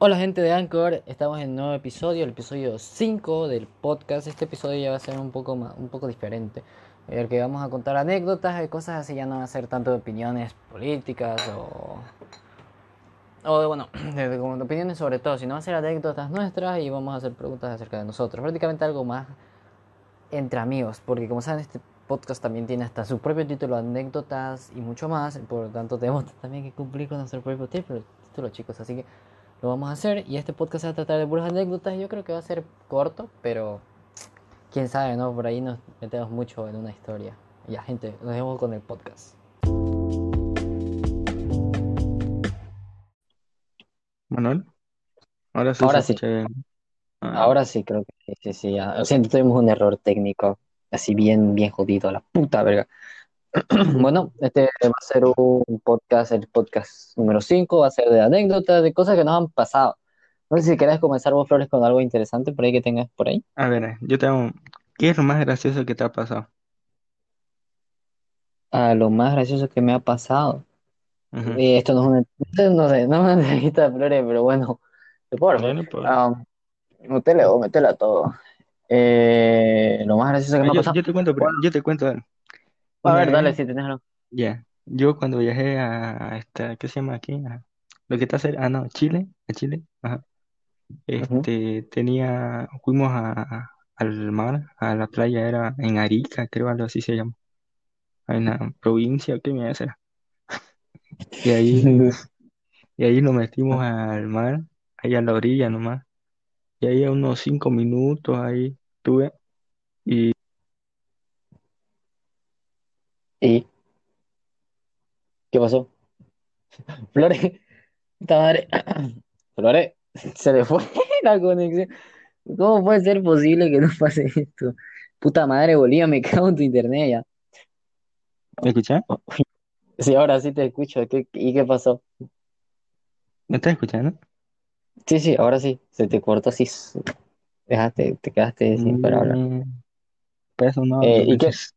Hola gente de Anchor, estamos en un nuevo episodio, el episodio 5 del podcast. Este episodio ya va a ser un poco más, un poco diferente, en el que vamos a contar anécdotas y cosas así, ya no va a ser tanto de opiniones políticas o o de, bueno, opiniones sobre todo, sino va a ser anécdotas nuestras y vamos a hacer preguntas acerca de nosotros, prácticamente algo más entre amigos, porque como saben este podcast también tiene hasta su propio título, anécdotas y mucho más, por lo tanto tenemos también que cumplir con nuestro propio título, chicos, así que lo vamos a hacer y este podcast se va a tratar de puras anécdotas, yo creo que va a ser corto, pero quién sabe, ¿no? Por ahí nos metemos mucho en una historia. Ya, gente, nos vemos con el podcast. Manuel, ahora sí Ahora sí, bien. Ah, ahora sí creo que sí, sí, sí. Lo siento, tuvimos un error técnico, así bien, bien jodido, a la puta verga. Bueno, este va a ser un podcast, el podcast número 5 va a ser de anécdotas, de cosas que nos han pasado. No sé si querés comenzar vos, Flores, con algo interesante por ahí que tengas por ahí. a ver, yo tengo, ¿qué es lo más gracioso que te ha pasado? Ah, lo más gracioso que me ha pasado. Eh, esto no es una, no sé, no es una entrevista de Flores, pero bueno, de por, Bueno, pues, ah, métele o métele a todo. Eh, lo más gracioso que ah, me ha pasado. yo te cuento, Bueno, yo te cuento, a ver, dale, si tenés algo. ya, yo cuando viajé a, esta, ¿qué se llama aquí? A- lo que está cerca, ah, no, Chile, a Chile, ajá, Ujú. este, tenía, fuimos a, al mar, a la playa, era en Arica, creo, algo así se llama, en la provincia, ¿qué me hace? Y ahí, y ahí nos metimos al mar, ahí a la orilla nomás. Y ahí a unos cinco minutos ahí tuve y ¿Y qué pasó? Flores, puta madre. Flores, se le fue la conexión. ¿Cómo puede ser posible que no pase esto? Puta madre, Bolivia, me cago en tu internet ya. ¿me escuchás? Sí, ahora sí te escucho. ¿Qué- y qué pasó? ¿Me estás escuchando? Sí, sí, ahora sí. Se te cortó así. s- Dejaste, te quedaste sin para hablar. Mm, pues no Eh, ¿y qué, pues.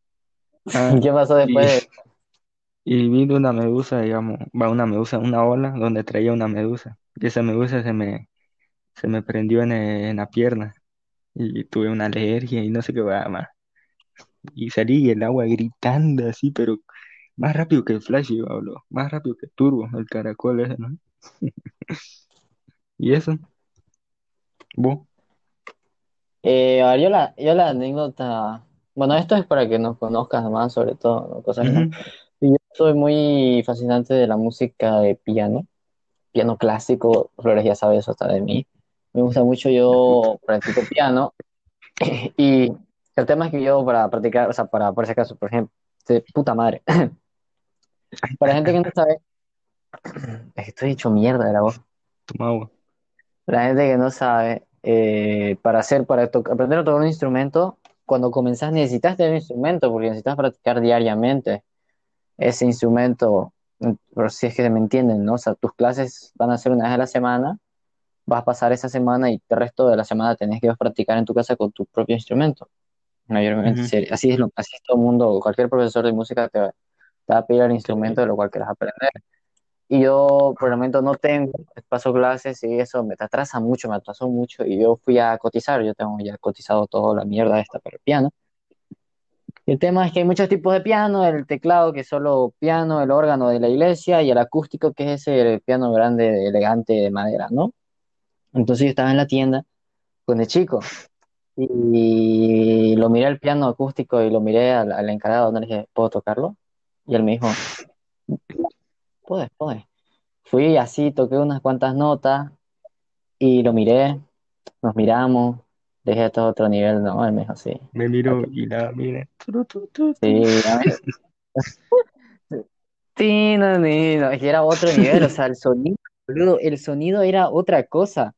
Ah, y qué pasó después y, y vi una medusa, digamos, va una medusa, una ola donde traía una medusa. Y esa medusa se me, se me prendió en, eh, en la pierna y tuve una alergia y no sé qué va más. Y salí y el agua gritando así, pero más rápido que el Flash, más rápido que Turbo, el caracol ese, ¿no? Y eso, vos. Eh, a ver, yo la, yo la anécdota... Bueno, esto es para que nos conozcas más, sobre todo, ¿no? Cosas que. Ujú. Y Yo soy muy fascinante de la música de piano, piano clásico, Flores ya sabe eso está de mí. Me gusta mucho, yo practico piano y el tema es que yo para practicar, o sea, para, por ese caso, por ejemplo, de puta madre, para gente que no sabe, es que estoy hecho mierda de la voz. Toma agua. La gente que no sabe, eh, para hacer, para aprender a tocar un instrumento, cuando comenzás necesitas tener un instrumento porque necesitas practicar diariamente ese instrumento, mm, por si es que me entienden, ¿no? O sea, tus clases van a ser una vez a la semana, vas a pasar esa semana y el resto de la semana tenés que practicar en tu casa con tu propio instrumento. Mayormente, así es, lo, así es todo el mundo, cualquier profesor de música te, va te va a pedir el instrumento de lo cual quieras aprender. Y yo por el momento no tengo, paso clases y eso me atrasa mucho, me atrasó mucho y yo fui a cotizar, yo tengo ya cotizado toda la mierda esta para el piano. El tema es que hay muchos tipos de piano, el teclado que es solo piano, el órgano de la iglesia y el acústico que es ese el piano grande, elegante de madera, ¿no? Entonces yo estaba en la tienda con el chico y lo miré al piano acústico y lo miré al, al encargado, no le dije, ¿puedo tocarlo? Y él me dijo, puedes. Fui así, toqué unas cuantas notas y lo miré, nos miramos, dejé todo otro nivel, ¿no? Él me dijo, sí, Me miro ok, y la tu. sí, sí, no, no, es era otro nivel, o sea, el sonido, boludo, el sonido era otra cosa.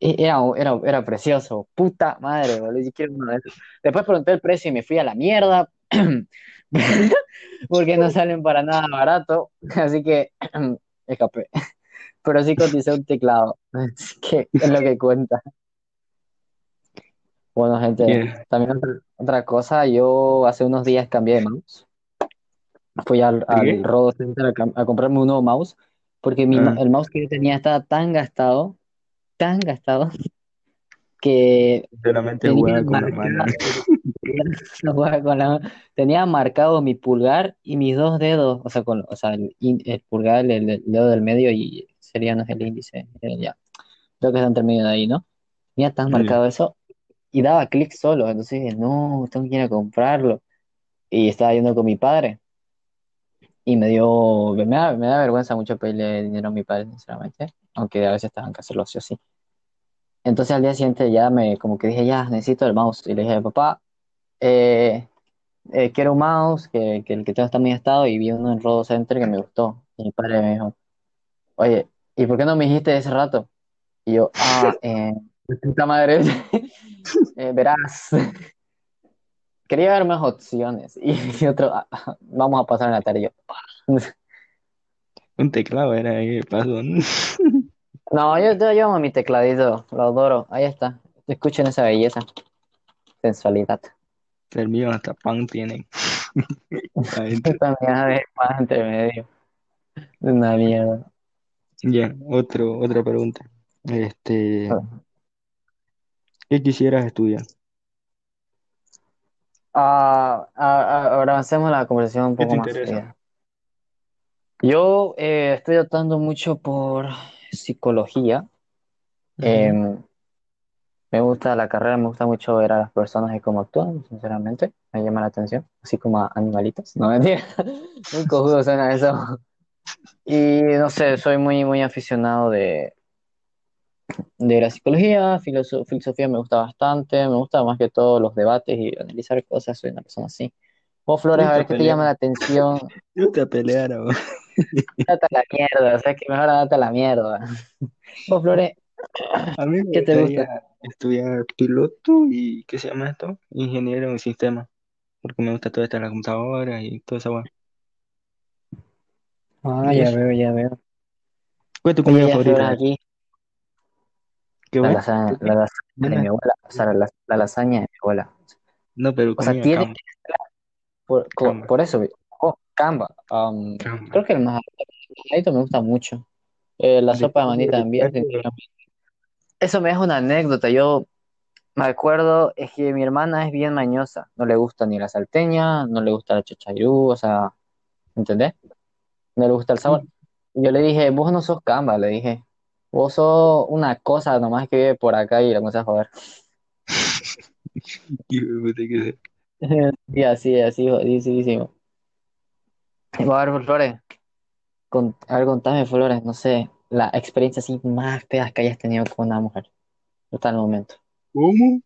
E- Era, era, era precioso, puta madre, boludo, yo quiero uno de esos. Después pregunté el precio y me fui a la mierda, porque no salen para nada barato, así que escapé. Pero sí coticé un teclado, así que es lo que cuenta. Bueno, gente, también otra, cosa, yo hace unos días cambié de mouse. Fui al, ¿De al? Rodo Center a, comprarme un nuevo mouse, porque mi, Ah, el mouse que yo tenía estaba tan gastado tan gastado que Solamente tenía con la mano. marcado, no jugaba con la- tenía marcado mi pulgar y mis dos dedos, o sea, con, o sea, el, el pulgar, el, el dedo del medio y sería, no es el índice, eh, ya, creo que está entre medio de ahí, ¿no? Tenía tan Ya. marcado eso y daba clic solo, entonces dije, no, tengo que ir a comprarlo. Y estaba yendo con mi padre y me dio, me da, me da vergüenza mucho pedirle dinero a mi padre, sinceramente, aunque a veces tengan que hacerlo sí o sí. Entonces al día siguiente ya me, como que dije, ya, necesito el mouse. Y le dije, papá, eh, eh, quiero un mouse, que, que el que tengo está muy gastado y vi uno en Rodo Center que me gustó. Y mi padre me dijo, oye, ¿y por qué no me dijiste ese rato? Y yo, ah, eh, puta madre, eh, verás, quería ver más opciones. Y, otro, "Ah, ah, vamos a pasar en la tarde. Y yo, Un teclado era de paso. ¿No? yo, yo llamo mi tecladito, lo adoro, ahí está. Escuchen esa belleza, sensualidad. El mío hasta pan tiene. Adentro. También a ver, más entre medio. Una mierda. Ya, otro, otra pregunta. Este, ¿qué quisieras estudiar? Ah, ah, ah, ahora avancemos la conversación un ¿Qué poco te más interesa? Yo eh, estoy optando mucho por psicología. Em, me gusta la carrera, me gusta mucho ver a las personas y cómo actúan, sinceramente. Me llama la atención, así como a animalitos. No, mentira. Muy cojudo suena eso. Y no sé, soy muy, muy aficionado de, de la psicología, filoso- filosofía me gusta bastante, me gusta más que todo los debates y analizar cosas, soy una persona así. Vos, Flores, a ver, ¿qué te llama la atención? Gusta pelear. Date a la mierda, o sea que mejor date a la mierda. Vos, Flores, A mí me ¿qué te gusta? estudiar piloto y, ¿qué se llama esto? Ingeniero en sistemas. Porque me gusta todo esto de la computadora y toda esa weá. Ah, ya veo, ya veo. ¿Cuál es tu comida favorita? aquí, ¿Qué la lasaña, ¿Qué la lasaña de mi abuela, o sea, la, la- la lasaña de mi abuela. No, pero O sea, tiene, camba. por, por eso, oh, Canva. um, creo Camba. que el majadito me gusta mucho. Eh, la sopa de maní también. sinceramente. Eso me deja una anécdota. Yo me acuerdo, es que mi hermana es bien mañosa. No le gusta ni la salteña, no le gusta la chachayú, o sea, ¿entendés? No le gusta el sabor. Y yo le dije, vos no sos Canva, le dije. Vos sos una cosa nomás que vive por acá y la comencé a joder. Y así, así, jodidísimo. A ver, Flores, con, a ver, contame, Flores, no sé, la experiencia así más fea que hayas tenido con una mujer hasta el momento. ¿Cómo?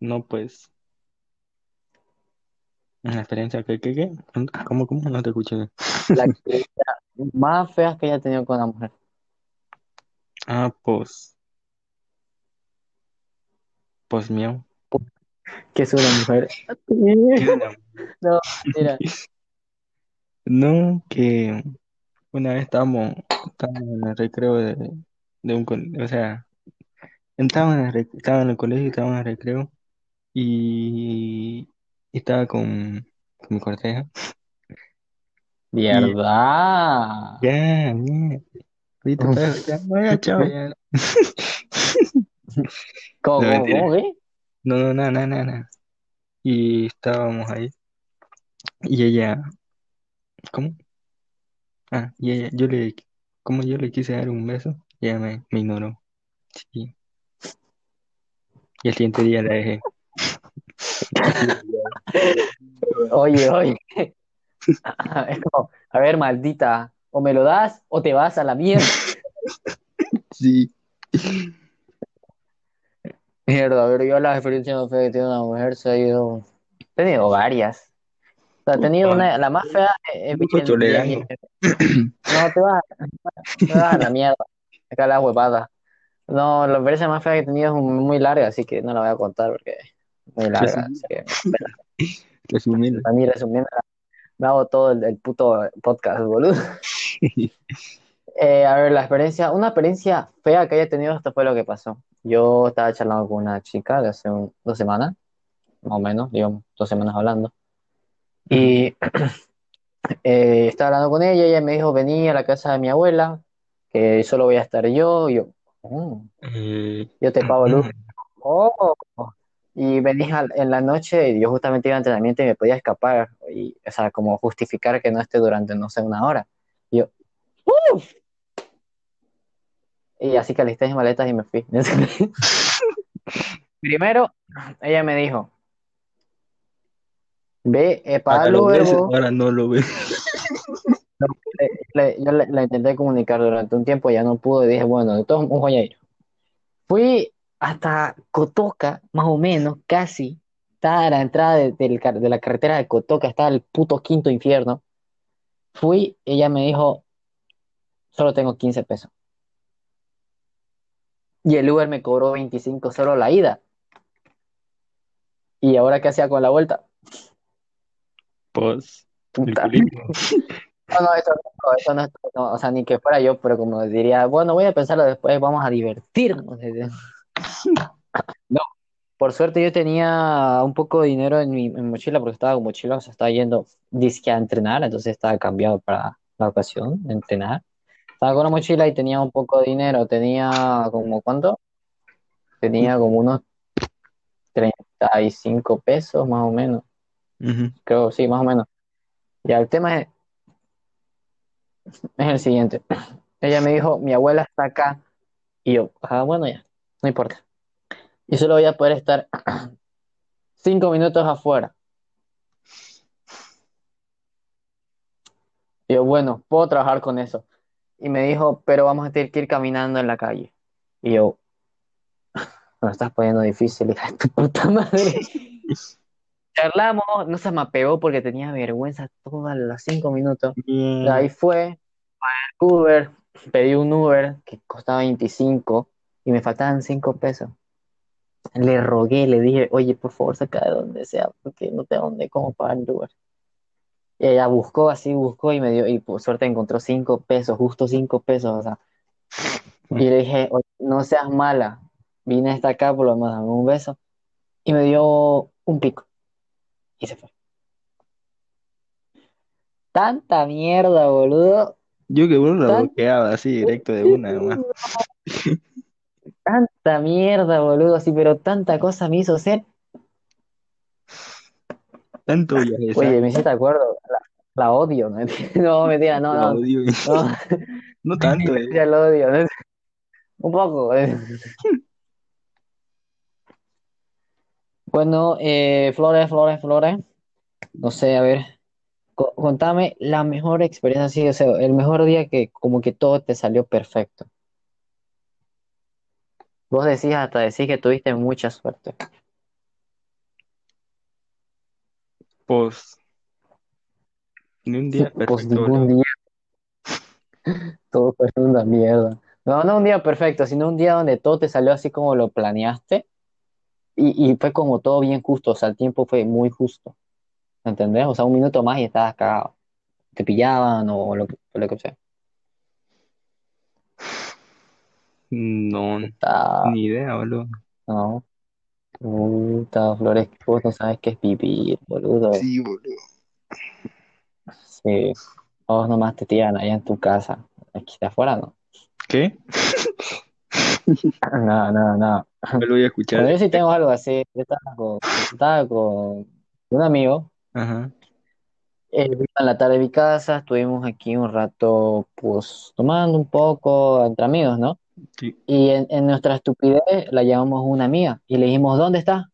No, pues. Una experiencia que, que, que. ¿Cómo, cómo? No te escuché. La experiencia más fea que hayas tenido con una mujer. Ah, pues. Pues mío. ¿Qué es una mujer? No, mira. No, que una vez estábamos, estábamos en el recreo de, de un colegio, o sea, estaba en el, estaba en el colegio, estaba en el recreo y, y estaba con, con mi corteja. Y ¿Verdad? ya, ahorita pues, ya, no, ya, chao, ya. ¿Cómo, No, cómo, mentira. No, no, nada, nada, nada, nada. Y estábamos ahí y ella, ¿cómo? Ah, y ella, yo le, como yo le quise dar un beso, y ella me, me ignoró. Sí. Y el siguiente día la dejé. Oye, oye. Es como, a ver, maldita, o me lo das o te vas a la mierda. Sí. Mierda, a ver, yo la experiencia más fea que tiene una mujer se ha ido. He tenido varias. O sea, he tenido una, la más fea es No te vas, te vas a la mierda. Acá la huevada. No, la experiencia más fea que he tenido es muy larga, así que no la voy a contar porque es muy larga. Resumirlo. a mí resumiendo, me hago todo el, el puto podcast, boludo. Eh, a ver, la experiencia, una experiencia fea que haya tenido, esto fue lo que pasó. Yo estaba charlando con una chica de hace un- dos semanas, más o menos, digamos, dos semanas hablando. Y eh, estaba hablando con ella, ella me dijo, vení a la casa de mi abuela, que solo voy a estar yo, y yo, "Oh, yo te pago Uber". Oh, y venís al- en la noche y yo justamente iba a entrenamiento y me podía escapar, y, o sea, como justificar que no esté durante, no sé, una hora. Y yo, "Uf". Y así que alisté mis maletas y me fui. Primero, ella me dijo, ve, eh, paga el Uber, ves, vos". ahora no lo ves. Le- le- yo la intenté comunicar durante un tiempo, ya no pude, y dije, bueno, de modos voy a ir. Fui hasta Cotoca, más o menos, casi. Estaba a la entrada de, car- de la carretera de Cotoca, estaba el puto quinto infierno. Fui, ella me dijo, solo tengo 15 pesos. Y el Uber me cobró 25 solo la ida. ¿Y ahora qué hacía con la vuelta? Pues, Puta. No, no, eso no, eso no, no, o sea, ni que fuera yo, pero como diría, bueno, voy a pensarlo después, vamos a divertirnos. No, por suerte yo tenía un poco de dinero en mi en mochila porque estaba con mochila, o sea, estaba yendo disque a entrenar, entonces estaba cambiado para la ocasión de entrenar. Estaba con la mochila y tenía un poco de dinero, tenía como, ¿cuánto? Tenía como unos 35 pesos más o menos, Ujú. creo, sí, más o menos. Ya, el tema es, es el siguiente. Ella me dijo, mi abuela está acá. Y yo, ah, bueno, ya, no importa. Y solo voy a poder estar cinco minutos afuera. Y yo, bueno, puedo trabajar con eso. Y me dijo, pero vamos a tener que ir caminando en la calle. Y yo, me estás poniendo difícil, hija de tu puta madre. Charlamos, no se me apegó porque tenía vergüenza todos los cinco minutos. De ahí fue, Uber, pedí un Uber que costaba 25 y me faltaban 5 pesos. Le rogué, le dije, oye, por favor, saca de donde sea, porque no tengo dónde cómo pagar el Uber. Y ella buscó así, buscó y me dio, y por suerte encontró 5 pesos, justo 5 pesos, o sea. Y le dije, "Oye, no seas mala, vine hasta acá por lo menos dame un beso. Y me dio un pico. Y se fue. Tanta mierda, boludo. Yo que lo Tan- bloqueaba así directo de una. Tanta mierda, boludo, sí, pero tanta cosa me hizo hacer. Tanto viaje Oye, me hiciste acuerdo, la, la odio, ¿no? No, mentira, no, la no, odio. no, No tanto, eh. ya lo odio, ¿no? Un poco. eh. Bueno, eh, Flores, Flores, Flores, no sé, a ver, co- contame la mejor experiencia, así, o sea, el mejor día que como que todo te salió perfecto. Vos decís hasta decís que tuviste mucha suerte. Pues, ni un día Pues perfecto, ningún bro. día, todo fue una mierda. No, no un día perfecto, sino un día donde todo te salió así como lo planeaste y, y fue como todo bien justo, o sea, el tiempo fue muy justo, ¿entendés? O sea, un minuto más y estabas cagado. Te pillaban o lo que, lo que sea. No, Ah, ni idea, boludo. no. Puta, Flores, vos no sabes qué es vivir, boludo. Sí, boludo. Sí. Vos nomás te tiran allá en tu casa. Aquí de afuera, no. ¿Qué? No, no, no. Yo lo voy a escuchar. Bueno, yo sí tengo algo así. Yo estaba con, estaba con un amigo. Ajá. Vino en la tarde de mi casa. Estuvimos aquí un rato, pues, tomando un poco entre amigos, ¿no? Sí. Y en, en nuestra estupidez la llamamos una amiga y le dijimos, ¿dónde está?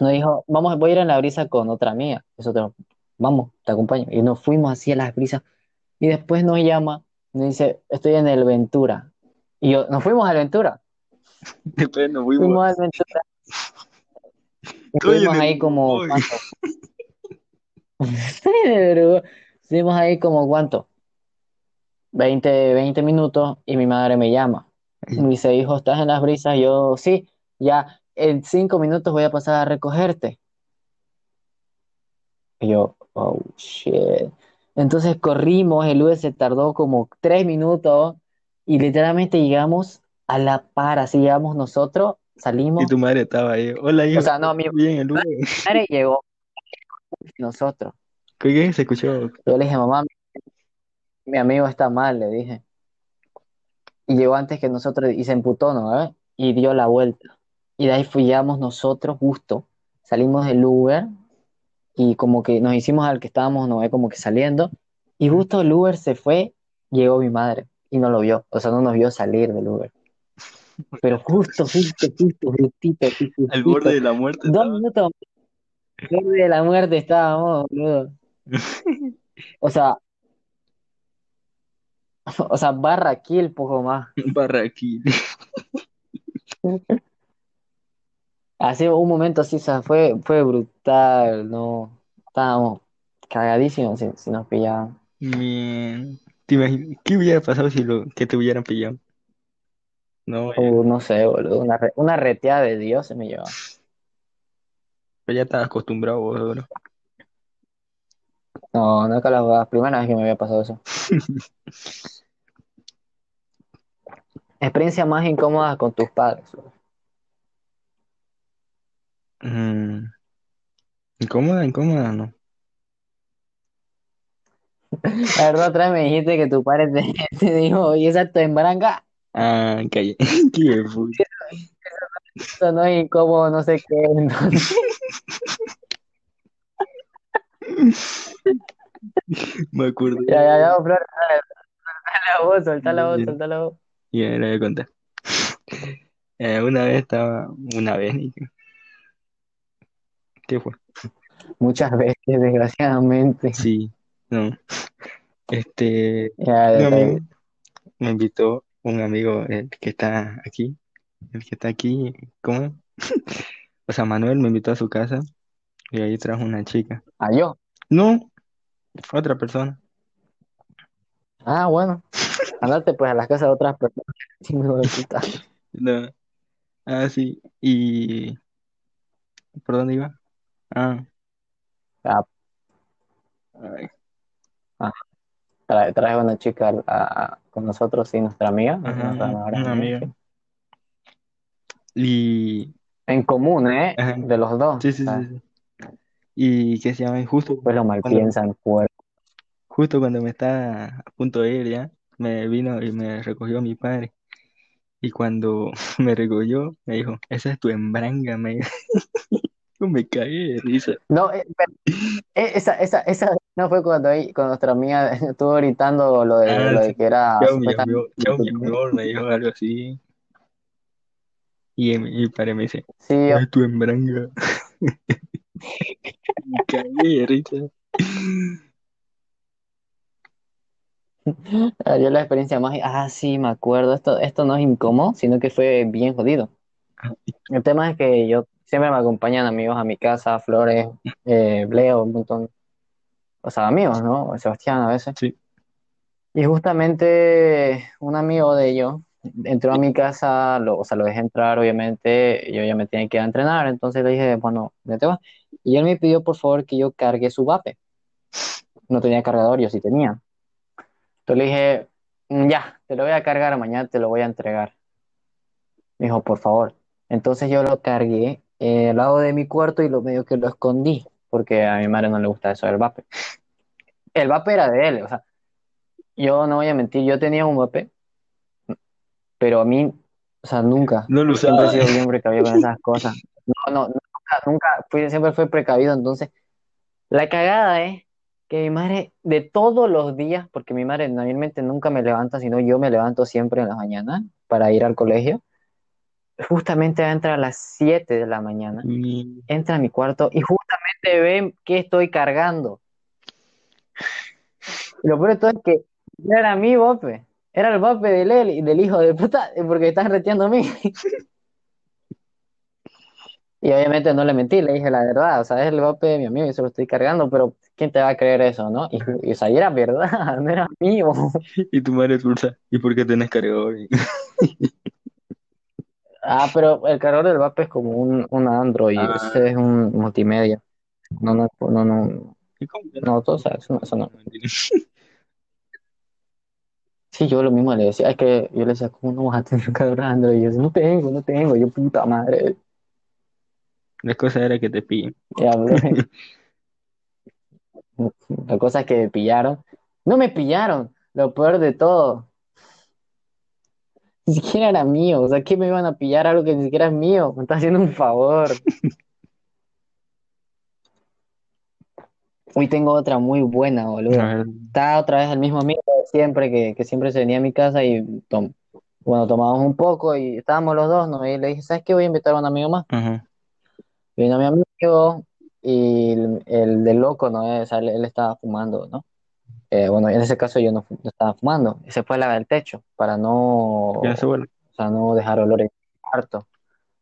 Nos dijo, vamos, voy a ir en la brisa con otra amiga. Nosotros, vamos, te acompaño. Y nos fuimos así a las brisas. Y después nos llama, nos dice, estoy en el Ventura. Y yo, nos fuimos al Ventura. Después nos Fuimos fuimos. al Ventura. Estuvimos ahí como. Estuvimos ahí como, ¿cuánto? 20, 20 minutos y mi madre me llama. Me dice, hijo, ¿estás en las brisas? Yo, sí, ya, en cinco minutos voy a pasar a recogerte. Y yo, oh, shit. Entonces corrimos, el Uber se tardó como tres minutos y literalmente llegamos a la par, así llegamos nosotros, salimos, Y tu madre estaba ahí. Hola, hijo. o sea, no, mi Bien, el Uber. madre llegó nosotros. ¿Qué, qué? Se escuchó. Yo le dije, mamá, mi amigo está mal, le dije. y llegó antes que nosotros y se emputó, ¿no? ¿Eh? Y dio la vuelta. Y de ahí fuimos nosotros justo, salimos del Uber y como que nos hicimos al que estábamos, ¿no? Como que saliendo y justo el Uber se fue, llegó mi madre y no lo vio, o sea, no nos vio salir del Uber. Pero justo, justo, justo, justito, así, Al borde de la muerte. Dos minutos al borde de la muerte estábamos, boludo. O sea, o sea, barra kill poco más. Barraquín. Así un momento así, o sea, fue, fue brutal, no, estábamos cagadísimos si, si nos pillaban. Bien. ¿Te imaginas? ¿Qué hubiera pasado si lo, que te hubieran pillado? No, Uh, no sé, boludo, una, re- una reteada de Dios se me llevaba. pero ya estás acostumbrado, vos, bro. No, no que la primera vez que me había pasado eso. Experiencia más incómoda con tus padres. bro. Mm, incómoda, incómoda, no. La verdad, otra vez me dijiste que tu padre te, te dijo, y esa tu embranga, Ah, calle. Qué puta. eso no es incómodo, no sé qué. Entonces, Me acuerdo. ya, ya, ya, Flor, dale la voz, soltá la voz, soltá la voz. Ya, le voy a contar. Eh, una vez estaba, una vez, qué. ¿Qué fue? Muchas veces, desgraciadamente. Sí, no. Este, Ya, un ya, amigo me invitó, un amigo el que está aquí, el que está aquí, ¿cómo? O sea, Manuel me invitó a su casa y ahí trajo una chica. Ah, yo. No, otra persona. Ah, bueno. Andate pues a las casas de otras personas. Sí, me voy a puta. No. Ah, sí. Y ¿por dónde iba? Ah, Ah, ay, trae, trae una chica a- a- con nosotros, sí, nuestra amiga, ajá, nuestra mejor una amiga, amiga. sí. Y En común, ¿eh? Ajá. De los dos. sí, sí, sea, sí. Y qué se llama, Y justo Pues lo mal cuando, piensan, justo cuando me estaba a punto de ir ya, me vino y me recogió mi padre. Y cuando me recogió, me dijo, esa es tu embranga, me dijo. Yo me caí de risa. No, eh, pero, eh, esa, esa, esa no fue cuando, ahí- cuando nuestra amiga estuvo gritando lo de, Ah, lo de que era Chao, mi chao, amor, me dijo algo así. Y mi padre me dice, Sí, yo- tu embranga. Me caí de risa. ah, yo la experiencia más. Ah, sí, me acuerdo. Esto, esto no es incómodo, sino que fue bien jodido. El tema es que yo siempre me acompañan amigos a mi casa, Flores, eh, Leo, un montón. O sea, amigos, ¿no? Sebastián a veces. Sí. Y justamente un amigo de ellos entró a mi casa, lo, o sea, lo dejé entrar, obviamente, yo ya me tenía que ir a entrenar, entonces le dije, bueno, vete va. Y él me pidió por favor que yo cargue su vape. No tenía cargador, yo sí tenía. Entonces le dije, "Mm, ya, te lo voy a cargar, mañana te lo voy a entregar. Me dijo, por favor. Entonces yo lo cargué eh, al lado de mi cuarto y lo medio que lo escondí, porque a mi madre no le gusta eso del vape. El vape era de él, o sea, yo no voy a mentir, yo tenía un vape, pero a mí, o sea, nunca. No lo Siempre he usaba. sido bien precavido con esas cosas. No, no, nunca, nunca, fui, siempre fui precavido. Entonces, la cagada es que mi madre, de todos los días, porque mi madre normalmente nunca me levanta, sino yo me levanto siempre en la mañana para ir al colegio, justamente entra a las 7 de la mañana, Y- entra a mi cuarto y justamente ve que estoy cargando. Y lo peor de todo es que era mi vape, era el vape del, él- del hijo de puta, porque están reteando a mí. Y obviamente no le mentí, le dije la verdad, o sea, es el vape de mi amigo y se lo estoy cargando, pero ¿quién te va a creer eso, no? Y, y o sea, y era verdad, no era mío. Y tu madre expulsa. ¿Y por qué tenés cargador? Ah, pero el cargador del vape es como un, un Android, Ah. ese es un multimedia. No, no, no, no, ¿Y cómo que no, todo, o sea, eso no, eso no. Sí, yo lo mismo le decía, es que yo le decía, ¿cómo no vas a tener un cargador Android? Y yo decía, no tengo, no tengo, yo puta madre. La cosa era que te pillen. Ya. La cosa es que me pillaron. No me pillaron, lo peor de todo. Ni siquiera era mío. O sea, ¿qué me iban a pillar algo que ni siquiera es mío? Me está haciendo un favor. Hoy tengo otra muy buena, boludo. Está otra vez el mismo amigo de siempre que, que siempre se venía a mi casa y tom- bueno, tomábamos un poco y estábamos los dos, ¿no? Y le dije, ¿sabes qué? Voy a invitar a un amigo más. ajá, Vino mi amigo y el, el del loco, ¿no? O sea, él, él estaba fumando, ¿no? Eh, bueno, en ese caso yo no, no estaba fumando. Y se fue a lavar el techo para no, ya se o sea, no dejar olor en mi cuarto.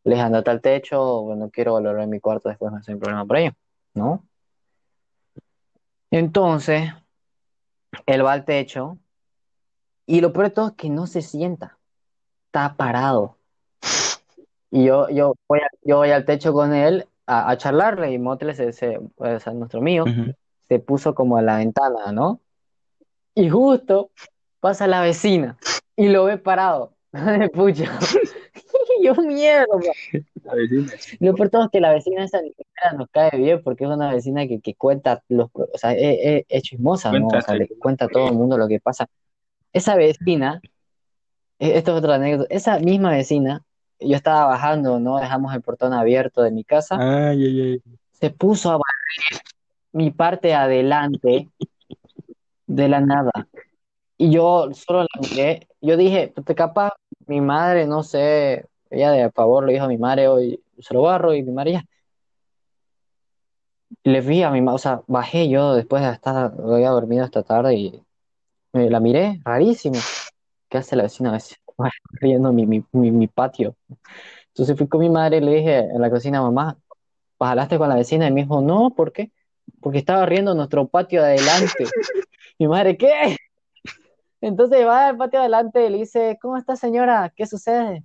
Le dije, andate al techo, bueno, no quiero olor en mi cuarto, después me hace un problema por ello, ¿no? Entonces, él va al techo y lo peor de todo es que no se sienta, está parado. Y yo, yo, voy, a- yo voy al techo con él a, a charlarle y Motle, se, se- o sea, nuestro mío, Ujú. se puso como a la ventana, ¿no? Y justo pasa la vecina y lo ve parado. Pucha. Yo mierda. La vecina. Lo peor todo es que la vecina esa nos cae bien porque es una vecina que, que cuenta los, o sea, es, chismosa, ¿no? O sea, le cuenta a todo el mundo lo que pasa. Esa vecina, e- esto es otra anécdota, esa misma vecina, yo estaba bajando, ¿no? Dejamos el portón abierto de mi casa, Ay, ay, ay. se puso a barrer mi parte adelante de la nada. Y yo solo la miré, yo dije, pues capaz mi madre, no sé, ella de favor le dijo a mi madre, hoy se lo barro, y mi madre ya. Le vi a mi madre, o sea, bajé yo después de estar, había dormido esta tarde y me la miré, rarísimo. ¿Qué hace la vecina? Riendo mi, mi, mi, mi patio. Entonces fui con mi madre y le dije en la cocina, mamá, ¿jalaste con la vecina? Y me dijo, no, ¿por qué? Porque estaba riendo nuestro patio de adelante. Mi madre, ¿qué? Entonces va al patio de adelante y le dice, ¿cómo está señora? ¿Qué sucede?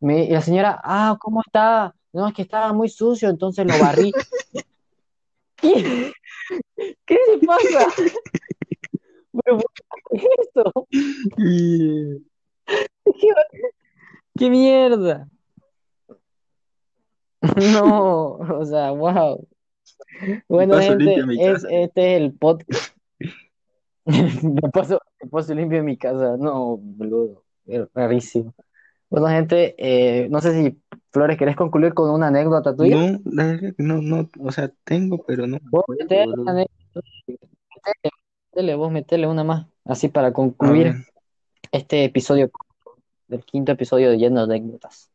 Me- y la señora, ah, ¿cómo está? No, es que estaba muy sucio, entonces lo barrí. ¿Qué? ¿Qué le pasa? ¿Pero qué esto? Y- ¿Qué, qué mierda? No, o sea, wow. Bueno, paso gente, es, este es el podcast. Me paso, me paso limpio en mi casa. No, boludo. Es rarísimo. Bueno, gente, eh, no sé si Flores, ¿querés concluir con una anécdota tuya? No, la verdad que no, no, o sea, tengo, pero no Vos metele una anécdota, metele, metele, vos metele una más, así para concluir este episodio del quinto episodio de Lleno de Anécdotas.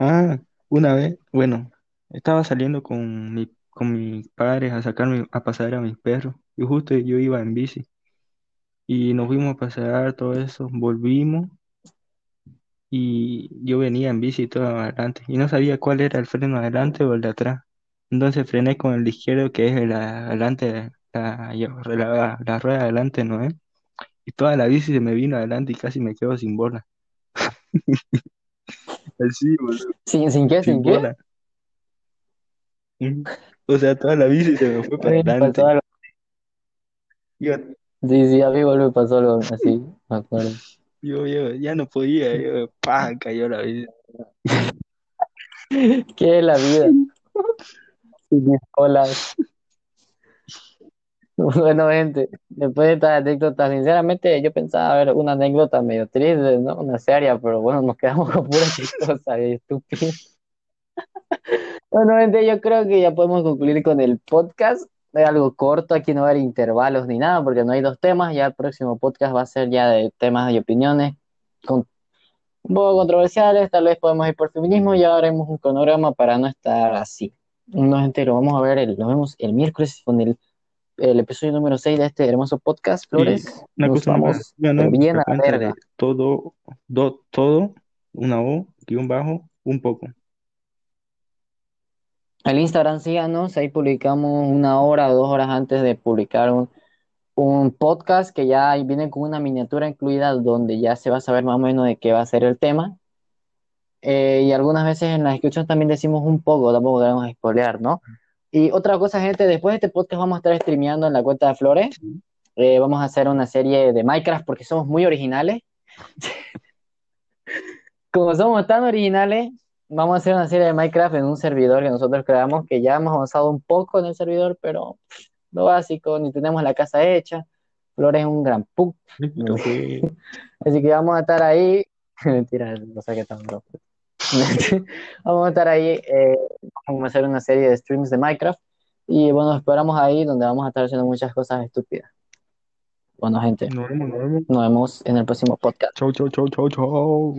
ah, una vez, bueno, estaba saliendo con mi, con mis padres a sacarme, a pasear a mis perros, y justo yo iba en bici, y nos fuimos a pasear, todo eso, volvimos, y yo venía en bici todo adelante, y no sabía cuál era el freno adelante o el de atrás. Entonces frené con el izquierdo, que es el adelante, la, la, la rueda adelante, ¿no es? Y toda la bici se me vino adelante y casi me quedo sin bola. Así, boludo, ¿Sin, sin qué? sin ¿Sin qué? bola. O sea, toda la bici se me fue A para mí me pasó adelante. algo. Yo, Sí, sí, a mí igual me pasó algo así, me acuerdo. yo, yo ya no podía, yo, ¡pah! cayó la bici. ¿Qué es la vida? Sin. Bueno, gente, después de estas anécdotas, sinceramente yo pensaba ver una anécdota medio triste, ¿no? Una seria, pero bueno, nos quedamos con pura chistosa y estúpida. Bueno, gente, yo creo que ya podemos concluir con el podcast. Es algo corto, aquí no va a haber intervalos ni nada, porque no hay dos temas. Ya el próximo podcast va a ser ya de temas y opiniones con, un poco controversiales. Tal vez podemos ir por feminismo y haremos un cronograma para no estar así. No, gente, lo vamos a ver, el, lo vemos el miércoles con el, el episodio número 6 de este hermoso podcast, Y Flores. una Nos cosa más, vamos, pero bien a la verga. todo, do- todo, una O, guion bajo, un poco. El Instagram síganos, ahí publicamos una hora o dos horas antes de publicar un, un podcast que ya viene con una miniatura incluida donde ya se va a saber más o menos de qué va a ser el tema. Eh, y algunas veces en las descripciones también decimos un poco, tampoco debemos spoilear, ¿no? Y otra cosa, gente, después de este podcast vamos a estar streameando en la cuenta de Flores. Eh, vamos a hacer una serie de Minecraft porque somos muy originales. Como somos tan originales, vamos a hacer una serie de Minecraft en un servidor que nosotros creamos, que ya hemos avanzado un poco en el servidor, pero lo básico, ni tenemos la casa hecha. Flores es un gran fue Así que vamos a estar ahí Mentira, no sé qué tan. Vamos a estar ahí, eh, vamos a hacer una serie de streams de Minecraft y bueno, esperamos ahí donde vamos a estar haciendo muchas cosas estúpidas. Bueno, gente, Nos vemos, nos vemos. nos vemos en el próximo podcast. Chau, chau, chau, chau, chau.